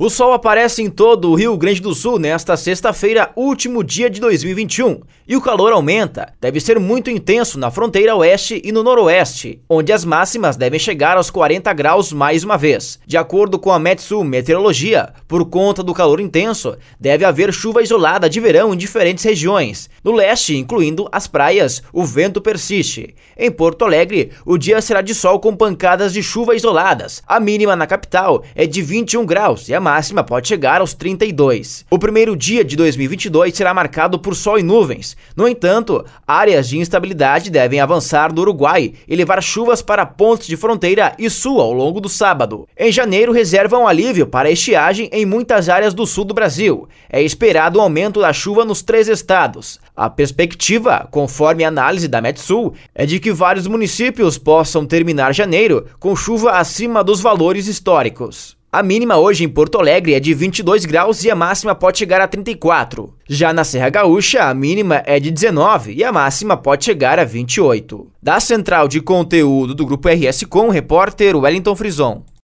O sol aparece em todo o Rio Grande do Sul nesta sexta-feira, último dia de 2021, e o calor aumenta. Deve ser muito intenso na fronteira oeste e no noroeste, onde as máximas devem chegar aos 40 graus mais uma vez. De acordo com a Metsu Meteorologia, por conta do calor intenso, deve haver chuva isolada de verão em diferentes regiões. No leste, incluindo as praias, o vento persiste. Em Porto Alegre, o dia será de sol com pancadas de chuva isoladas. A mínima na capital é de 21 graus e a máxima pode chegar aos 32. O primeiro dia de 2022 será marcado por sol e nuvens. No entanto, áreas de instabilidade devem avançar do Uruguai e levar chuvas para pontos de fronteira e sul ao longo do sábado. Em janeiro, reserva um alívio para estiagem em muitas áreas do sul do Brasil. É esperado um aumento da chuva nos três estados. A perspectiva, conforme a análise da Metsul, é de que vários municípios possam terminar janeiro com chuva acima dos valores históricos. A mínima hoje em Porto Alegre é de 22 graus e a máxima pode chegar a 34. Já na Serra Gaúcha, a mínima é de 19 e a máxima pode chegar a 28. Da central de conteúdo do Grupo RS Com, repórter Wellington Frison.